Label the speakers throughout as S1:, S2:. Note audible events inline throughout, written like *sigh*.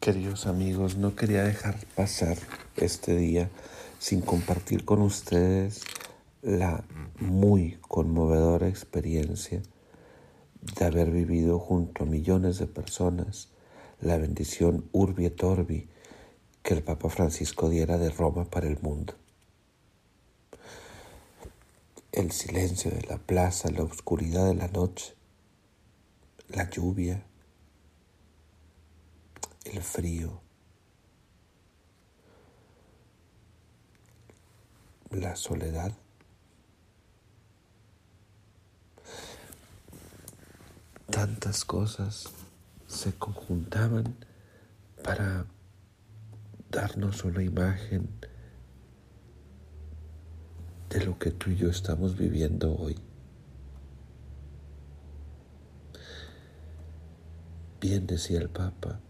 S1: Queridos amigos, no quería dejar pasar este día sin compartir con ustedes la muy conmovedora experiencia de haber vivido junto a millones de personas la bendición Urbi et Orbi que el Papa Francisco diera de Roma para el mundo. El silencio de la plaza, la oscuridad de la noche, la lluvia, el frío, la soledad. Tantas cosas se conjuntaban para darnos una imagen de lo que tú y yo estamos viviendo hoy. Bien decía el Papa,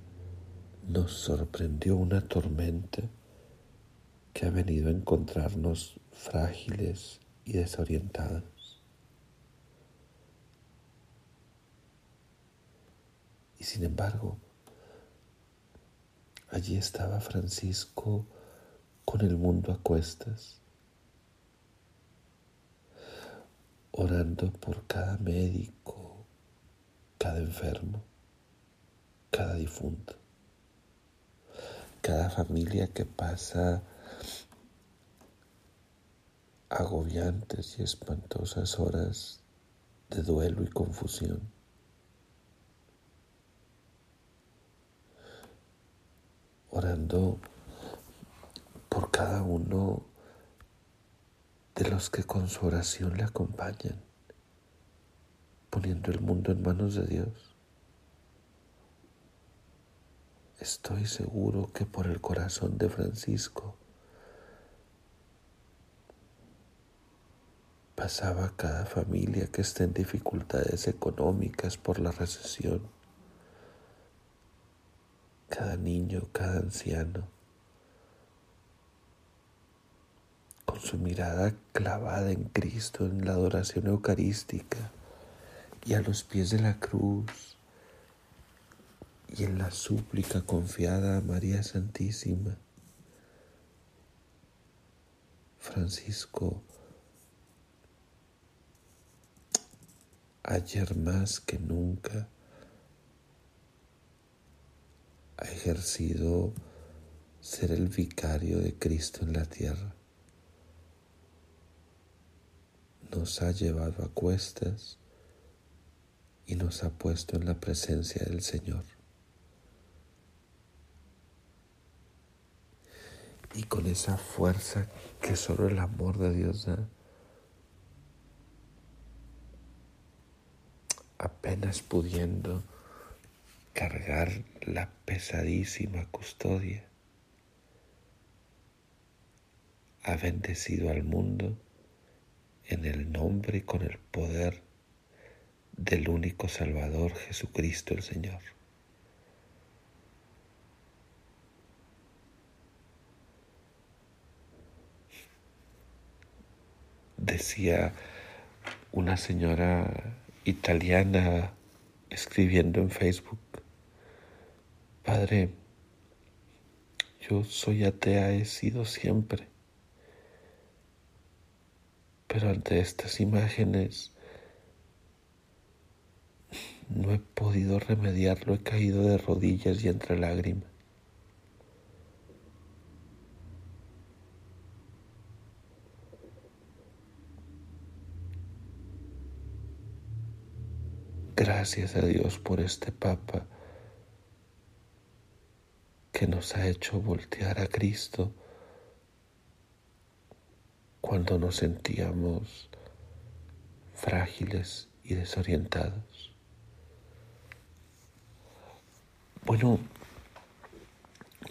S1: nos sorprendió una tormenta que ha venido a encontrarnos frágiles y desorientados. Y sin embargo, allí estaba Francisco con el mundo a cuestas, orando por cada médico, cada enfermo, cada difunto cada familia que pasa agobiantes y espantosas horas de duelo y confusión. Orando por cada uno de los que con su oración le acompañan, poniendo el mundo en manos de Dios. Estoy seguro que por el corazón de Francisco pasaba cada familia que está en dificultades económicas por la recesión, cada niño, cada anciano, con su mirada clavada en Cristo en la adoración eucarística y a los pies de la cruz y en la súplica confiada a María Santísima. Francisco, ayer más que nunca, ha ejercido ser el vicario de Cristo en la tierra. Nos ha llevado a cuestas y nos ha puesto en la presencia del Señor. Y con esa fuerza que solo el amor de Dios da, apenas pudiendo cargar la pesadísima custodia, ha bendecido al mundo en el nombre y con el poder del único Salvador Jesucristo el Señor. Decía una señora italiana escribiendo en Facebook, Padre, yo soy atea, he sido siempre, pero ante estas imágenes no he podido remediarlo, he caído de rodillas y entre lágrimas. Gracias a Dios por este Papa que nos ha hecho voltear a Cristo cuando nos sentíamos frágiles y desorientados. Bueno,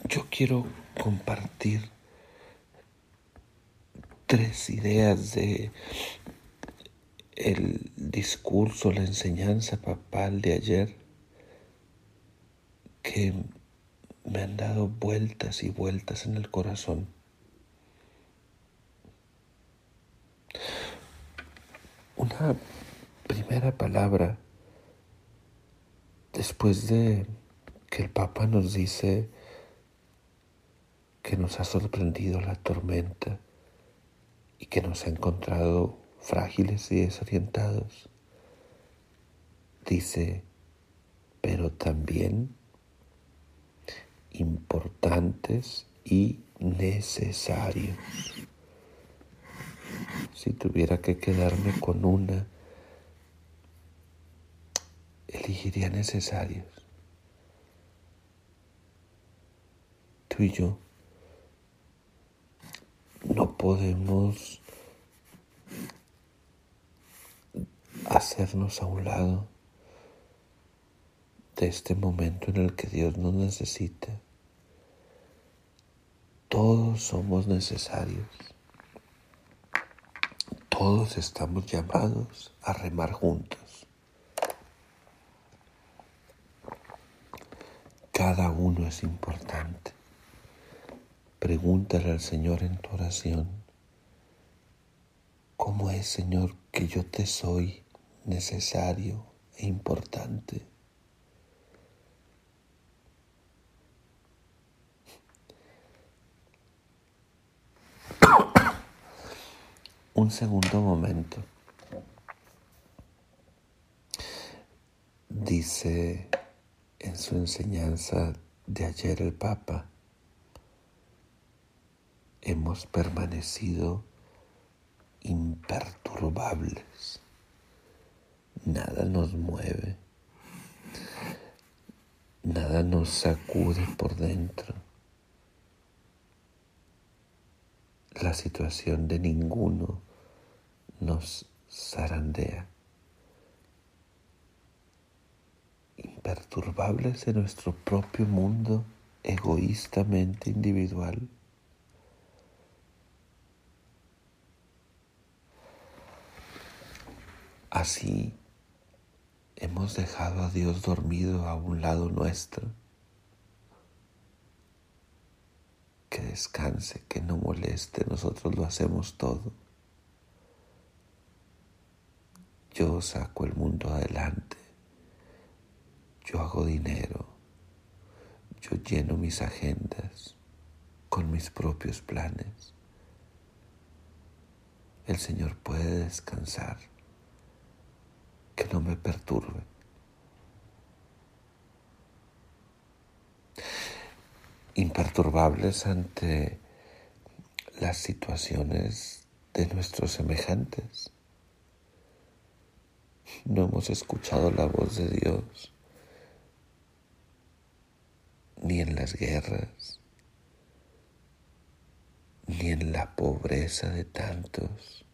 S1: yo quiero compartir tres ideas de el discurso, la enseñanza papal de ayer que me han dado vueltas y vueltas en el corazón. Una primera palabra después de que el Papa nos dice que nos ha sorprendido la tormenta y que nos ha encontrado frágiles y desorientados. Dice, pero también importantes y necesarios. Si tuviera que quedarme con una, elegiría necesarios. Tú y yo no podemos hacernos a un lado de este momento en el que Dios nos necesita. Todos somos necesarios. Todos estamos llamados a remar juntos. Cada uno es importante. Pregúntale al Señor en tu oración, ¿cómo es, Señor, que yo te soy necesario e importante? *coughs* un segundo momento. Dice en su enseñanza de ayer el Papa, hemos permanecido imperturbables. Nada nos mueve, nada nos sacude por dentro. la situación de ninguno nos zarandea. Imperturbables en nuestro propio mundo egoístamente individual. Así hemos dejado a Dios dormido a un lado nuestro que descanse, que no moleste, nosotros lo hacemos todo. Yo saco el mundo adelante, yo hago dinero, yo lleno mis agendas con mis propios planes. El Señor puede descansar, que no me perturbe. imperturbables ante las situaciones de nuestros semejantes. No hemos escuchado la voz de Dios ni en las guerras, ni en la pobreza de tantos,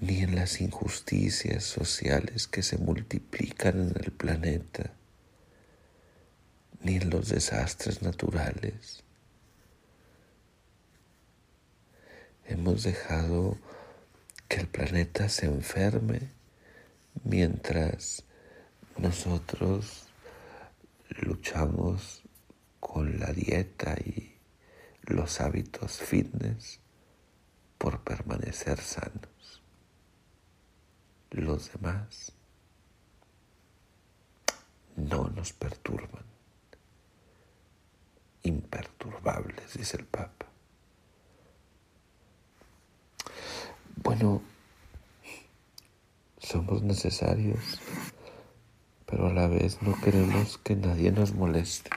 S1: ni en las injusticias sociales que se multiplican en el planeta ni en los desastres naturales. Hemos dejado que el planeta se enferme mientras nosotros luchamos con la dieta y los hábitos fitness por permanecer sanos. Los demás no nos perturban imperturbables, dice el Papa. Bueno, somos necesarios, pero a la vez no queremos que nadie nos moleste.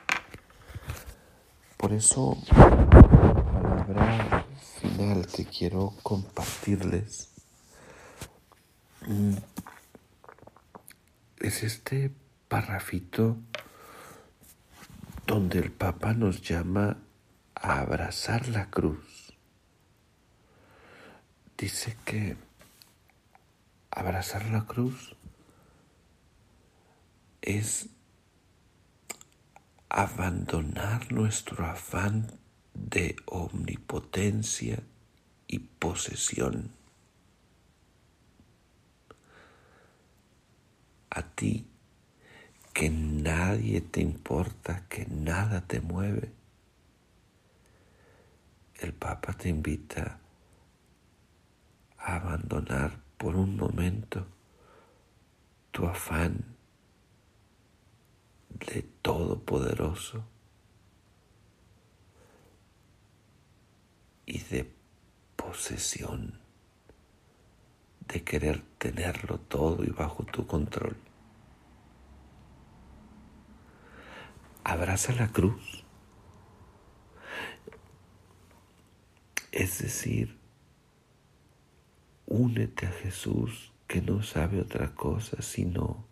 S1: Por eso, la palabra final que quiero compartirles es este parrafito donde el Papa nos llama a abrazar la cruz. Dice que abrazar la cruz es abandonar nuestro afán de omnipotencia y posesión. A ti que nadie te importa, que nada te mueve. El Papa te invita a abandonar por un momento tu afán de todopoderoso y de posesión, de querer tenerlo todo y bajo tu control. Abraza la cruz. Es decir, únete a Jesús que no sabe otra cosa sino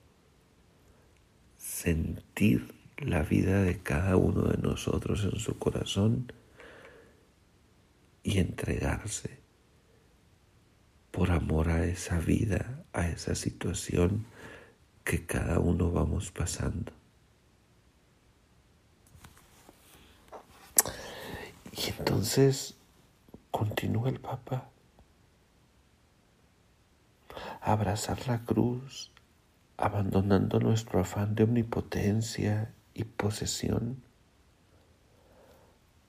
S1: sentir la vida de cada uno de nosotros en su corazón y entregarse por amor a esa vida, a esa situación que cada uno vamos pasando. Y entonces continúa el Papa. Abrazar la cruz, abandonando nuestro afán de omnipotencia y posesión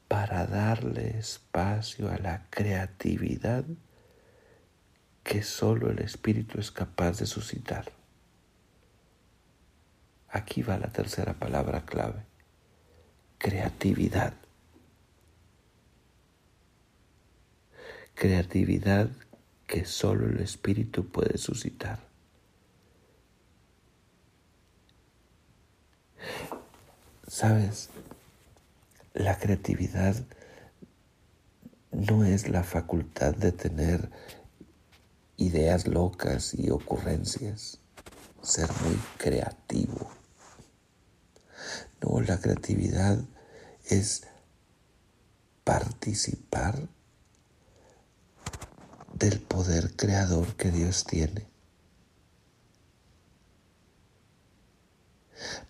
S1: para darle espacio a la creatividad que solo el Espíritu es capaz de suscitar. Aquí va la tercera palabra clave, creatividad. Creatividad que solo el Espíritu puede suscitar. Sabes, la creatividad no es la facultad de tener ideas locas y ocurrencias, ser muy creativo. No, la creatividad es participar del poder creador que Dios tiene.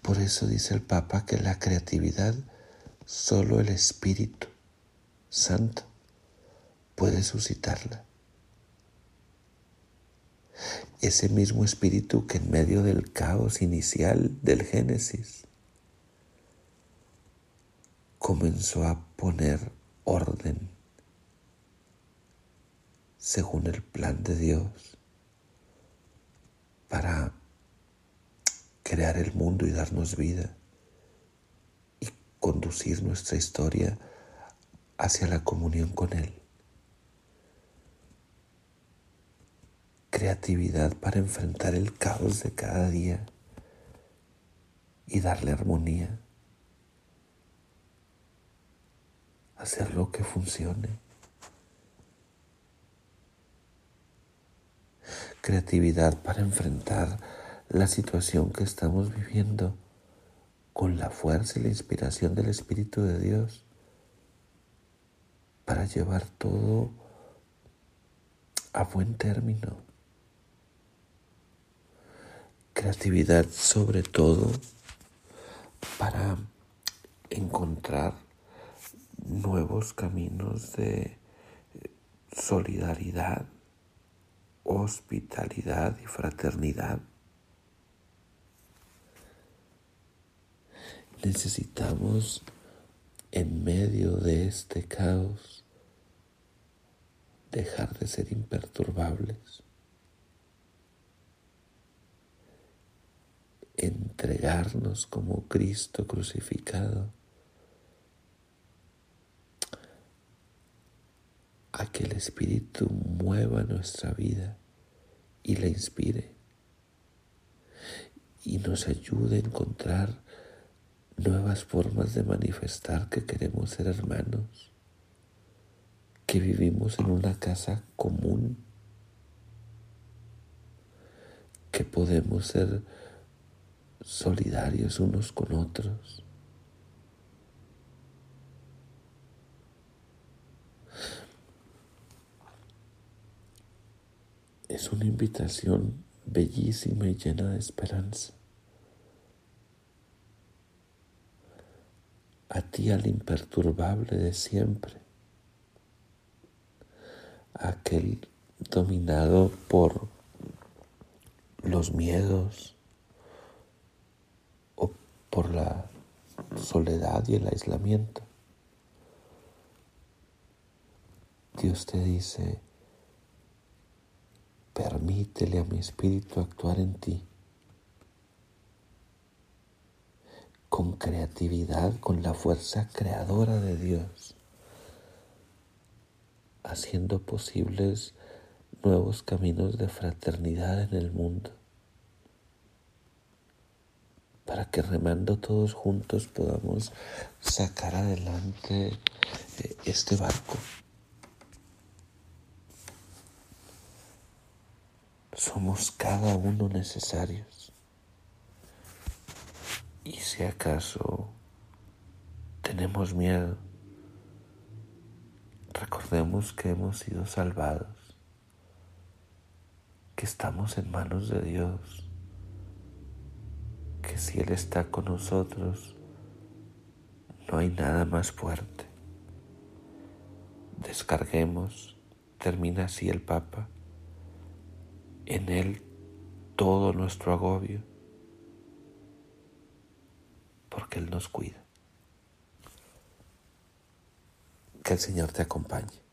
S1: Por eso dice el Papa que la creatividad Solo el Espíritu Santo puede suscitarla. Ese mismo espíritu que en medio del caos inicial del Génesis comenzó a poner orden según el plan de Dios para crear el mundo y darnos vida conducir nuestra historia hacia la comunión con Él. Creatividad para enfrentar el caos de cada día y darle armonía. Hacer lo que funcione. Creatividad para enfrentar la situación que estamos viviendo con la fuerza y la inspiración del Espíritu de Dios para llevar todo a buen término. Creatividad sobre todo para encontrar nuevos caminos de solidaridad, hospitalidad y fraternidad. Necesitamos en medio de este caos dejar de ser imperturbables, entregarnos como Cristo crucificado a que el Espíritu mueva nuestra vida y la inspire y nos ayude a encontrar nuevas formas de manifestar que queremos ser hermanos, que vivimos en una casa común, que podemos ser solidarios unos con otros. Es una invitación bellísima y llena de esperanza. a ti al imperturbable de siempre, aquel dominado por los miedos o por la soledad y el aislamiento. Dios te dice, permítele a mi espíritu actuar en ti. con creatividad, con la fuerza creadora de Dios, haciendo posibles nuevos caminos de fraternidad en el mundo, para que remando todos juntos podamos sacar adelante eh, este barco. Somos cada uno necesarios. Y si acaso tenemos miedo, recordemos que hemos sido salvados, que estamos en manos de Dios, que si Él está con nosotros, no hay nada más fuerte. Descarguemos, termina así el Papa en Él todo nuestro agobio, porque Él nos cuida. Que el Señor te acompañe.